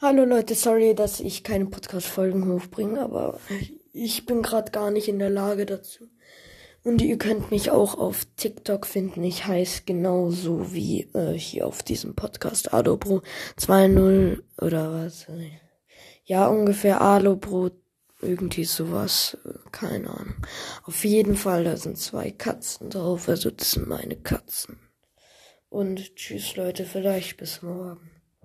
Hallo Leute, sorry, dass ich keine Podcast-Folgen hochbringe, aber ich bin gerade gar nicht in der Lage dazu. Und ihr könnt mich auch auf TikTok finden. Ich heiße genauso wie äh, hier auf diesem Podcast Adobro 2.0 oder was. Äh, ja, ungefähr Adobro, irgendwie sowas. Äh, keine Ahnung. Auf jeden Fall, da sind zwei Katzen drauf. Also das sind meine Katzen. Und tschüss Leute, vielleicht bis morgen.